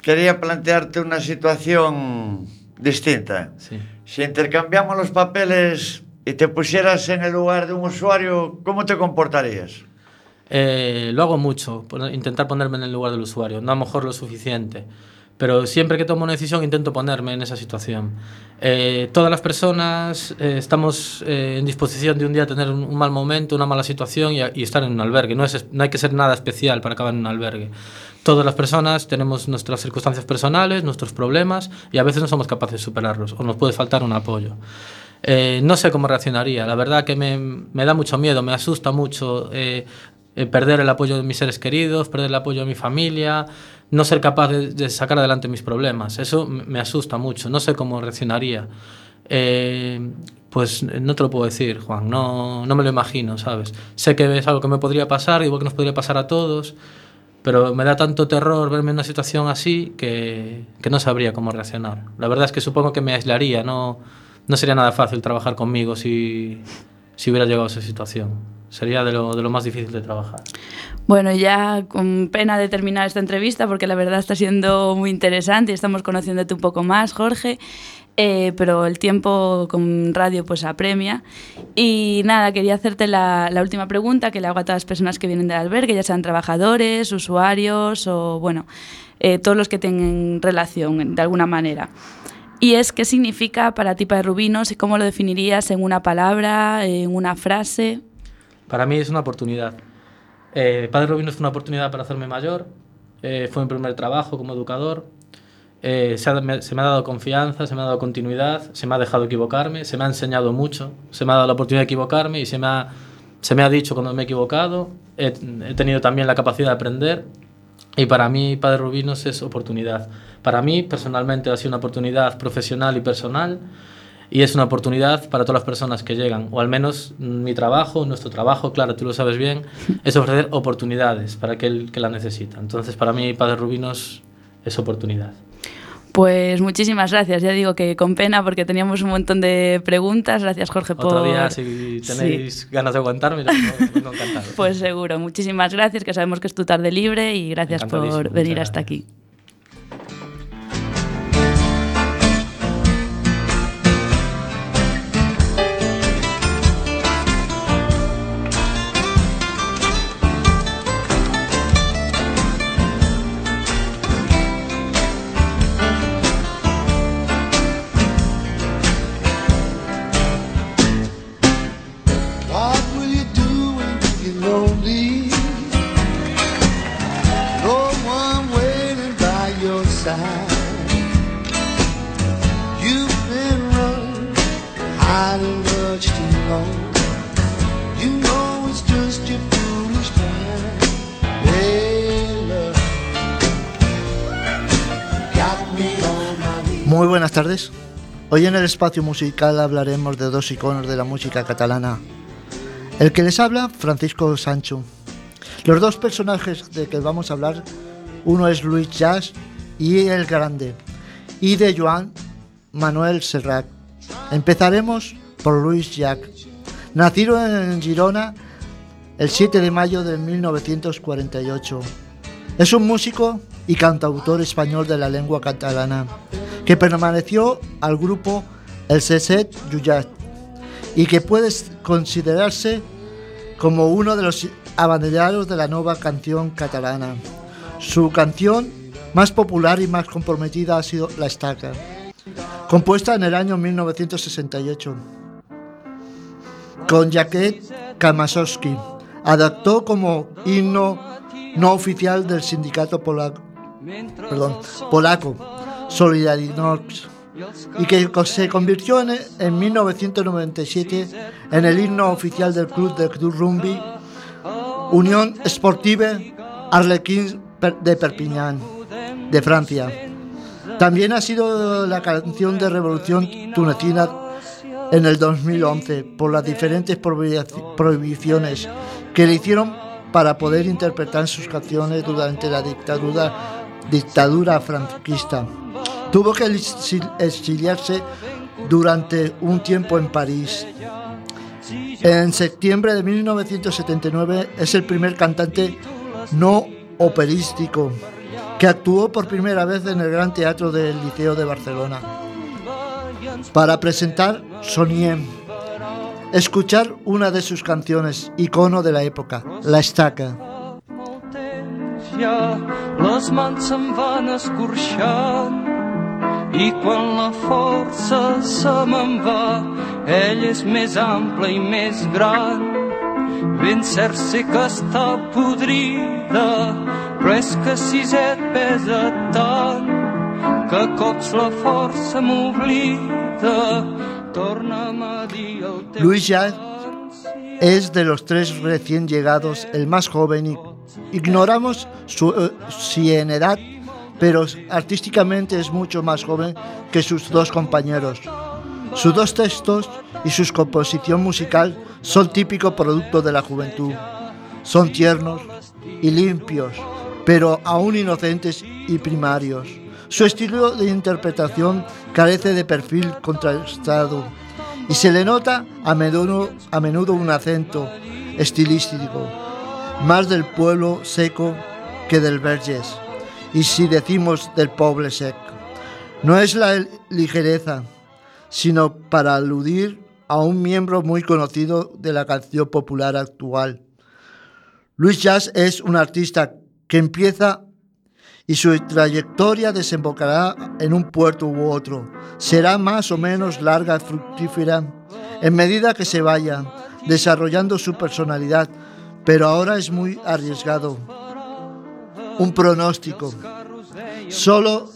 quería plantearte una situación distinta. Sí. Si intercambiamos los papeles y te pusieras en el lugar de un usuario, ¿cómo te comportarías? Eh, lo hago mucho, intentar ponerme en el lugar del usuario, no a lo mejor lo suficiente pero siempre que tomo una decisión intento ponerme en esa situación. Eh, todas las personas eh, estamos eh, en disposición de un día tener un, un mal momento, una mala situación y, y, estar en un albergue. No, es, no hay que ser nada especial para acabar en un albergue. Todas las personas tenemos nuestras circunstancias personales, nuestros problemas y a veces no somos capaces de superarlos o nos puede faltar un apoyo. Eh, no sé cómo reaccionaría. La verdad que me, me, da mucho miedo, me asusta mucho eh, eh, perder el apoyo de mis seres queridos, perder el apoyo de mi familia, no ser capaz de, sacar adelante mis problemas. Eso me asusta mucho, no sé cómo reaccionaría. Eh, pues no te lo puedo decir, Juan, no, no me lo imagino, ¿sabes? Sé que es algo que me podría pasar, igual que nos podría pasar a todos, pero me da tanto terror verme en una situación así que, que no sabría cómo reaccionar. La verdad es que supongo que me aislaría, no, no sería nada fácil trabajar conmigo si, si hubiera llegado a esa situación sería de lo, de lo, más difícil de trabajar. Bueno, ya con pena de terminar esta entrevista, porque la verdad está siendo muy interesante y estamos conociéndote un poco más, Jorge. Eh, pero el tiempo con radio pues apremia. Y nada, quería hacerte la, la, última pregunta que le hago a todas las personas que vienen del albergue, ya sean trabajadores, usuarios o, bueno, eh, todos los que tengan relación de alguna manera. Y es, ¿qué significa para ti, Padre Rubinos, y cómo lo definirías en una palabra, en una frase? Para mí es una oportunidad. Eh, Padre Rubino fue una oportunidad para hacerme mayor, eh, fue mi primer trabajo como educador, eh, se, ha, me, se, me, ha dado confianza, se me ha dado continuidad, se me ha dejado equivocarme, se me ha enseñado mucho, se me ha dado la oportunidad de equivocarme y se me ha, se me ha dicho cuando me he equivocado, he, he tenido también la capacidad de aprender y para mí Padre Rubinos es oportunidad. Para mí personalmente ha sido una oportunidad profesional y personal y es una oportunidad para todas las personas que llegan, o al menos mi trabajo, nuestro trabajo, claro, tú lo sabes bien, [laughs] es ofrecer oportunidades para aquel que la necesita. Entonces, para mí, Padre Rubinos es oportunidad. Pues muchísimas gracias. Ya digo que con pena porque teníamos un montón de preguntas. Gracias, Jorge, por. Otro día, si tenéis ganas de aguantarme, encantado. [laughs] Pues seguro. Muchísimas gracias, que sabemos que es tu tarde libre y gracias por venir hasta aquí. Hoy en el espacio musical hablaremos de dos iconos de la música catalana. El que les habla, Francisco Sancho. Los dos personajes de que vamos a hablar, uno es Luis Jazz y El Grande, y de Joan Manuel Serrat. Empezaremos por Luis Jack. Nacido en Girona el 7 de mayo de 1948. Es un músico y cantautor español de la lengua catalana que permaneció al grupo El Seset Yuyat y que puede considerarse como uno de los abanderados de la nueva canción catalana. Su canción más popular y más comprometida ha sido La Estaca, compuesta en el año 1968 con Jacket Kamasowski. Adaptó como himno no oficial del sindicato polaco Solidarność y que se convirtió en, en 1997 en el himno oficial del club de Rugby Unión Sportive Arlequins de Perpignan, de Francia. También ha sido la canción de revolución tunecina en el 2011 por las diferentes prohibiciones que le hicieron para poder interpretar sus canciones durante la dictadura franquista. Tuvo que exiliarse durante un tiempo en París. En septiembre de 1979 es el primer cantante no operístico que actuó por primera vez en el Gran Teatro del Liceo de Barcelona para presentar Soniem, escuchar una de sus canciones, icono de la época, La Estaca. I quan la força se me'n va, ell és més ample i més gran. Ben cert sé que està podrida, però és que et pesa tant que cops la força m'oblida. Torna'm a dir el teu... Luis Jan es de los tres recién llegados el más joven y ignoramos su, uh, si en edad pero artísticamente es mucho más joven que sus dos compañeros. Sus dos textos y su composición musical son típico producto de la juventud. Son tiernos y limpios, pero aún inocentes y primarios. Su estilo de interpretación carece de perfil contrastado y se le nota a menudo, un acento estilístico, más del pueblo seco que del vergés y si decimos del pobre sec. No es la ligereza, sino para aludir a un miembro muy conocido de la canción popular actual. Luis Jazz es un artista que empieza y su trayectoria desembocará en un puerto u otro. Será más o menos larga y fructífera en medida que se vaya desarrollando su personalidad, pero ahora es muy arriesgado un pronóstico. Solo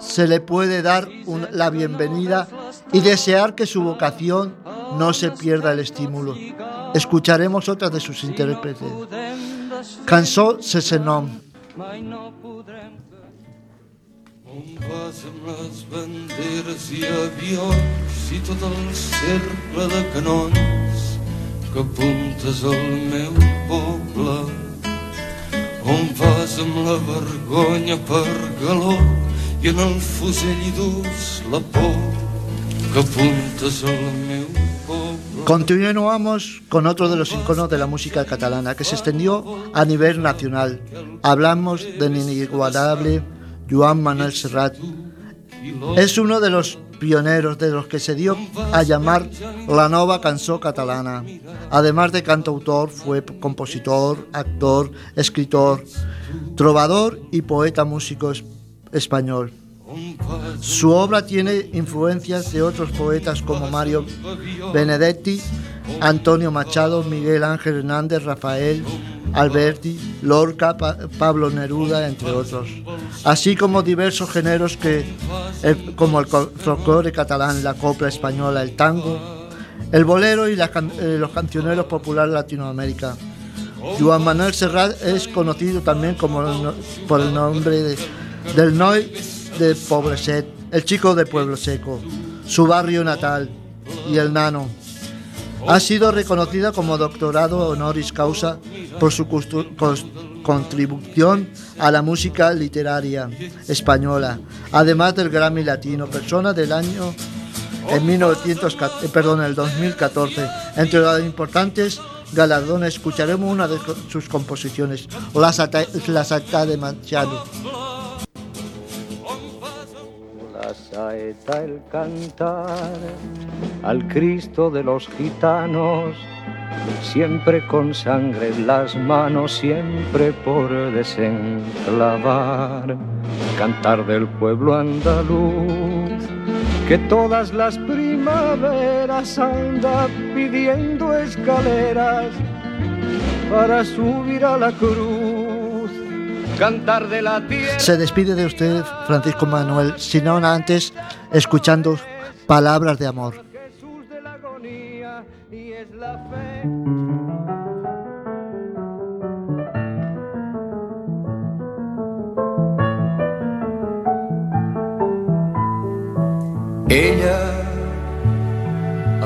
se le puede dar la bienvenida y desear que su vocación no se pierda el estímulo. Escucharemos otra de sus intérpretes. Cansó. Continuamos con otro de los iconos de la música catalana que se extendió a nivel nacional. Hablamos del inigualable Joan Manuel Serrat. Es uno de los pioneros de los que se dio a llamar la nova canción catalana. Además de cantautor, fue compositor, actor, escritor, trovador y poeta músico español. Su obra tiene influencias de otros poetas como Mario Benedetti, Antonio Machado, Miguel Ángel Hernández, Rafael Alberti, Lorca, Pablo Neruda, entre otros, así como diversos géneros que, como el folclore catalán, la copla española, el tango, el bolero y eh, los cancioneros populares Latinoamérica. Juan Manuel Serrat es conocido también como por el nombre del Noy de Pobreset, el chico de Pueblo Seco, su barrio natal y el nano. Ha sido reconocida como doctorado honoris causa por su contribución a la música literaria española, además del Grammy Latino, persona del año en 1914, eh, perdón, el 2014. Entre las importantes galardones escucharemos una de sus composiciones, La Sata de Manchado. El cantar al Cristo de los gitanos, siempre con sangre en las manos, siempre por desenclavar, cantar del pueblo andaluz, que todas las primaveras anda pidiendo escaleras para subir a la cruz cantar de la tierra. Se despide de usted, Francisco Manuel, si no antes escuchando palabras de amor. Jesús de la agonía y es la fe. Ella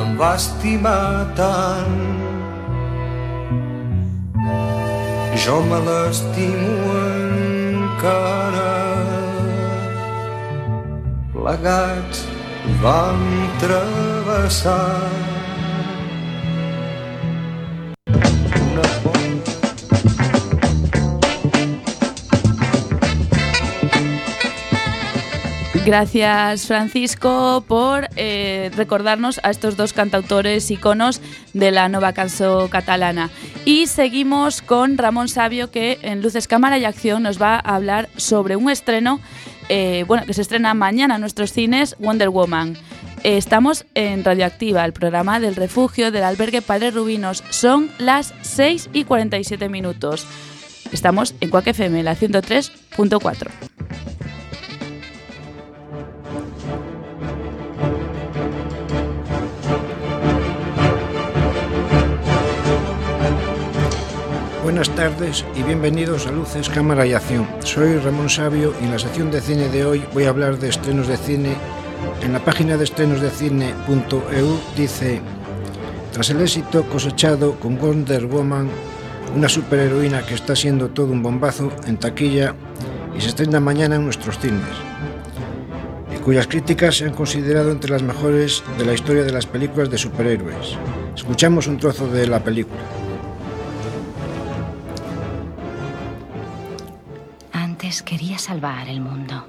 em va estimar tant jo me l'estimo encara. Plegats vam travessar Gracias Francisco por eh, recordarnos a estos dos cantautores iconos de la nueva canción catalana. Y seguimos con Ramón Sabio que en Luces, Cámara y Acción nos va a hablar sobre un estreno eh, bueno, que se estrena mañana en nuestros cines, Wonder Woman. Eh, estamos en Radioactiva, el programa del refugio del albergue Padre Rubinos. Son las 6 y 47 minutos. Estamos en Cuac FM, la 103.4. Buenas tardes y bienvenidos a Luces, Cámara y Acción. Soy Ramón Sabio y en la sección de cine de hoy voy a hablar de estrenos de cine. En la página de estrenosdecine.eu dice, tras el éxito cosechado con Wonder Woman, una superheroína que está siendo todo un bombazo en taquilla y se estrena mañana en nuestros cines, y cuyas críticas se han considerado entre las mejores de la historia de las películas de superhéroes. Escuchamos un trozo de la película. Quería salvar el mundo.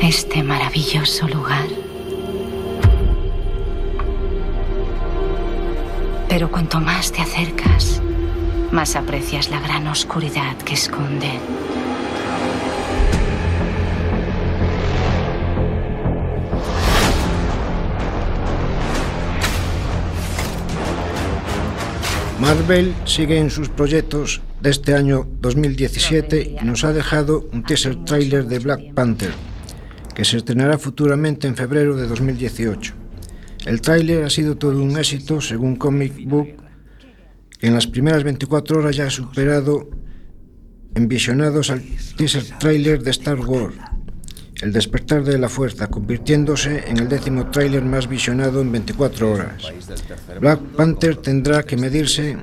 Este maravilloso lugar. Pero cuanto más te acercas, más aprecias la gran oscuridad que esconde. Marvel sigue en sus proyectos de este año 2017 y nos ha dejado un teaser trailer de Black Panther, que se estrenará futuramente en febrero de 2018. El tráiler ha sido todo un éxito, según Comic Book, que en las primeras 24 horas ya ha superado en visionados al teaser trailer de Star Wars. El despertar de la fuerza, convirtiéndose en el décimo tráiler más visionado en 24 horas. Black Panther tendrá que medirse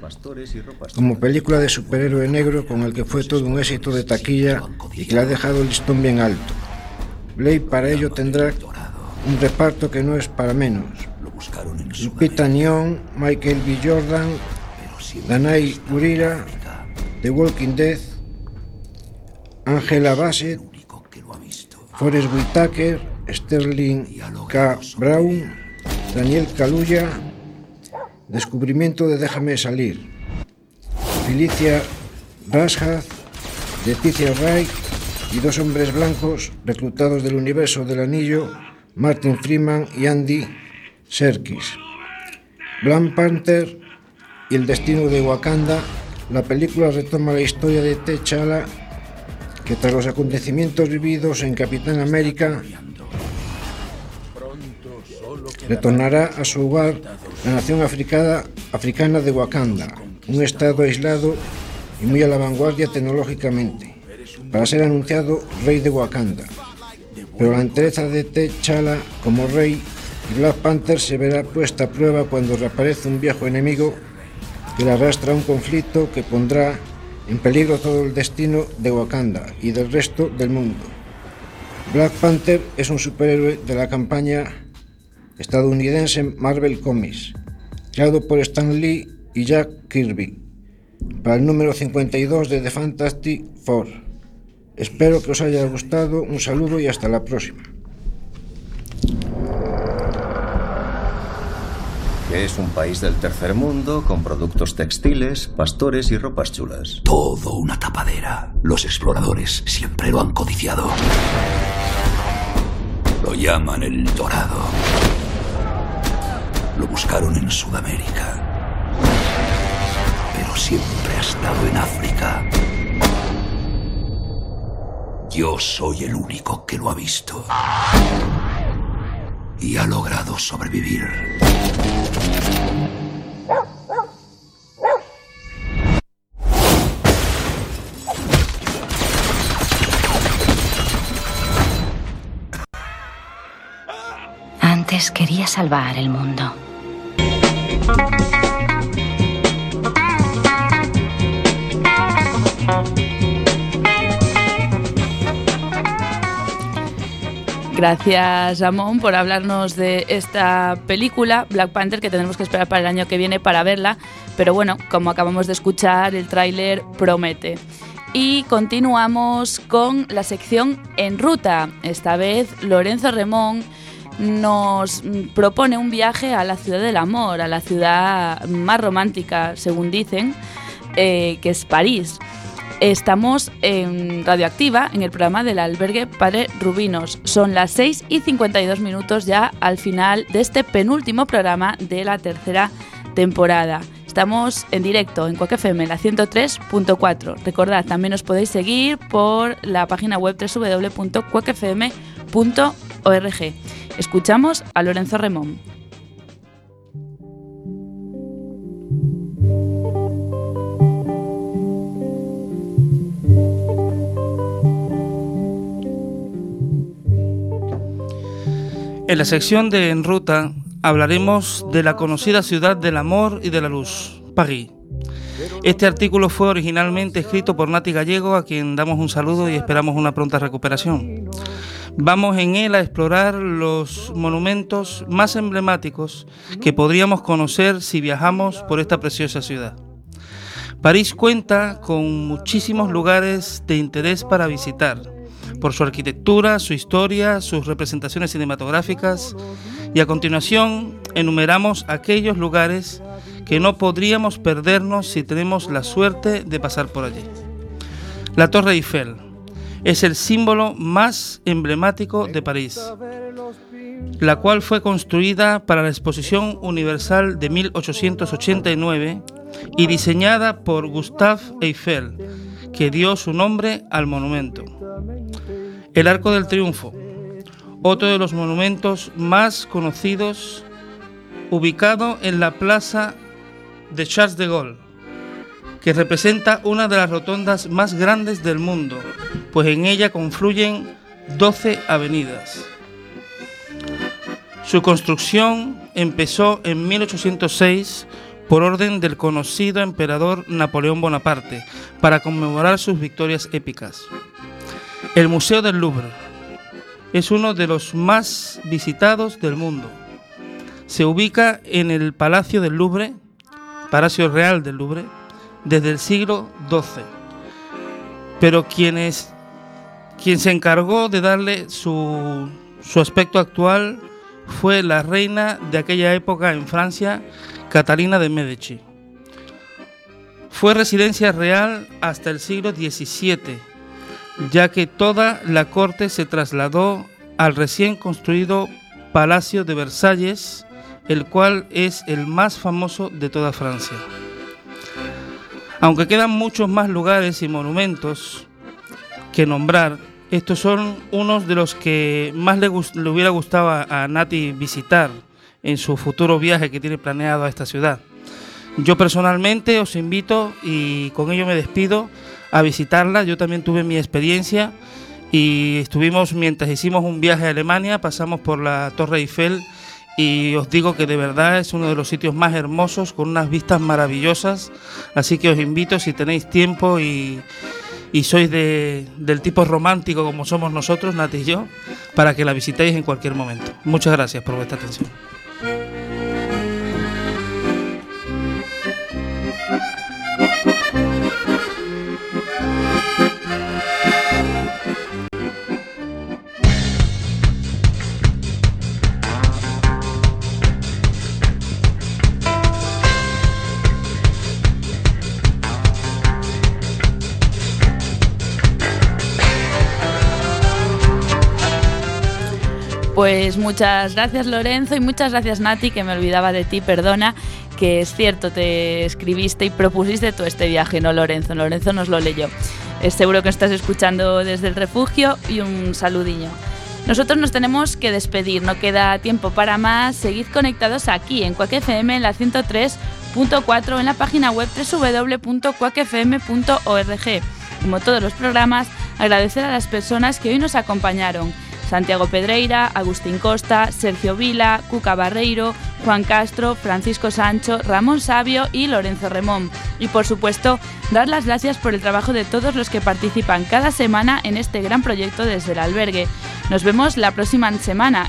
como película de superhéroe negro con el que fue todo un éxito de taquilla y que le ha dejado el listón bien alto. Blade para ello tendrá un reparto que no es para menos. Lupita Nyong, Michael B. Jordan, Danai Gurira, The Walking Dead, Angela Bassett, Forrest Whitaker, Sterling K. Brown, Daniel Kaluuya, Descubrimiento de Déjame Salir, Felicia Rashad, Leticia Wright y dos hombres blancos reclutados del universo del anillo, Martin Freeman y Andy Serkis. Black Panther y el destino de Wakanda, la película retoma la historia de T'Challa que tras los acontecimientos vividos en Capitán América retornará a su hogar la nación africana, africana de Wakanda, un estado aislado y muy a la vanguardia tecnológicamente, para ser anunciado rey de Wakanda. Pero la entereza de T'Challa como rey y Black Panther se verá puesta a prueba cuando reaparece un viejo enemigo que le arrastra a un conflicto que pondrá en peligro todo el destino de Wakanda y del resto del mundo. Black Panther es un superhéroe de la campaña estadounidense Marvel Comics, creado por Stan Lee y Jack Kirby, para el número 52 de The Fantastic Four. Espero que os haya gustado, un saludo y hasta la próxima. Es un país del tercer mundo con productos textiles, pastores y ropas chulas. Todo una tapadera. Los exploradores siempre lo han codiciado. Lo llaman el Dorado. Lo buscaron en Sudamérica. Pero siempre ha estado en África. Yo soy el único que lo ha visto. Y ha logrado sobrevivir. Antes quería salvar el mundo. Gracias, Ramón, por hablarnos de esta película, Black Panther, que tendremos que esperar para el año que viene para verla. Pero bueno, como acabamos de escuchar, el tráiler promete. Y continuamos con la sección En Ruta. Esta vez, Lorenzo Remón nos propone un viaje a la ciudad del amor, a la ciudad más romántica, según dicen, eh, que es París. Estamos en Radioactiva, en el programa del albergue Padre Rubinos. Son las 6 y 52 minutos ya al final de este penúltimo programa de la tercera temporada. Estamos en directo en Cuac FM, la 103.4. Recordad, también os podéis seguir por la página web www.cuacfm.org. Escuchamos a Lorenzo Remón. En la sección de En Ruta hablaremos de la conocida ciudad del amor y de la luz, París. Este artículo fue originalmente escrito por Nati Gallego, a quien damos un saludo y esperamos una pronta recuperación. Vamos en él a explorar los monumentos más emblemáticos que podríamos conocer si viajamos por esta preciosa ciudad. París cuenta con muchísimos lugares de interés para visitar por su arquitectura, su historia, sus representaciones cinematográficas y a continuación enumeramos aquellos lugares que no podríamos perdernos si tenemos la suerte de pasar por allí. La Torre Eiffel es el símbolo más emblemático de París, la cual fue construida para la Exposición Universal de 1889 y diseñada por Gustave Eiffel, que dio su nombre al monumento. El Arco del Triunfo, otro de los monumentos más conocidos, ubicado en la plaza de Charles de Gaulle, que representa una de las rotondas más grandes del mundo, pues en ella confluyen 12 avenidas. Su construcción empezó en 1806 por orden del conocido emperador Napoleón Bonaparte para conmemorar sus victorias épicas. El Museo del Louvre es uno de los más visitados del mundo. Se ubica en el Palacio del Louvre, Palacio Real del Louvre, desde el siglo XII. Pero quienes, quien se encargó de darle su, su aspecto actual fue la reina de aquella época en Francia, Catalina de Medici. Fue residencia real hasta el siglo XVII, ya que toda la corte se trasladó al recién construido Palacio de Versalles, el cual es el más famoso de toda Francia. Aunque quedan muchos más lugares y monumentos que nombrar, estos son unos de los que más le, hubiera gustado a, a Nati visitar en su futuro viaje que tiene planeado a esta ciudad. Yo personalmente os invito y con ello me despido a visitarla. Yo también tuve mi experiencia y estuvimos mientras hicimos un viaje a Alemania, pasamos por la Torre Eiffel y os digo que de verdad es uno de los sitios más hermosos con unas vistas maravillosas. Así que os invito si tenéis tiempo y, sois de, del tipo romántico como somos nosotros, Nati y yo, para que la visitéis en cualquier momento. Muchas gracias por vuestra atención. Pues muchas gracias Lorenzo y muchas gracias Nati, que me olvidaba de ti, perdona, que es cierto, te escribiste y propusiste tú este viaje, no Lorenzo, Lorenzo nos lo leyó. Es seguro que estás escuchando desde el refugio y un saludiño. Nosotros nos tenemos que despedir, no queda tiempo para más. Seguid conectados aquí en Cuac FM en la 103.4 en la página web www.cuacfm.org. Como todos los programas, agradecer a las personas que hoy nos acompañaron. Santiago Pedreira, Agustín Costa, Sergio Vila, Cuca Barreiro, Juan Castro, Francisco Sancho, Ramón Sabio y Lorenzo Remón. Y por supuesto, dar las gracias por el trabajo de todos los que participan cada semana en este gran proyecto desde el albergue. Nos vemos la próxima semana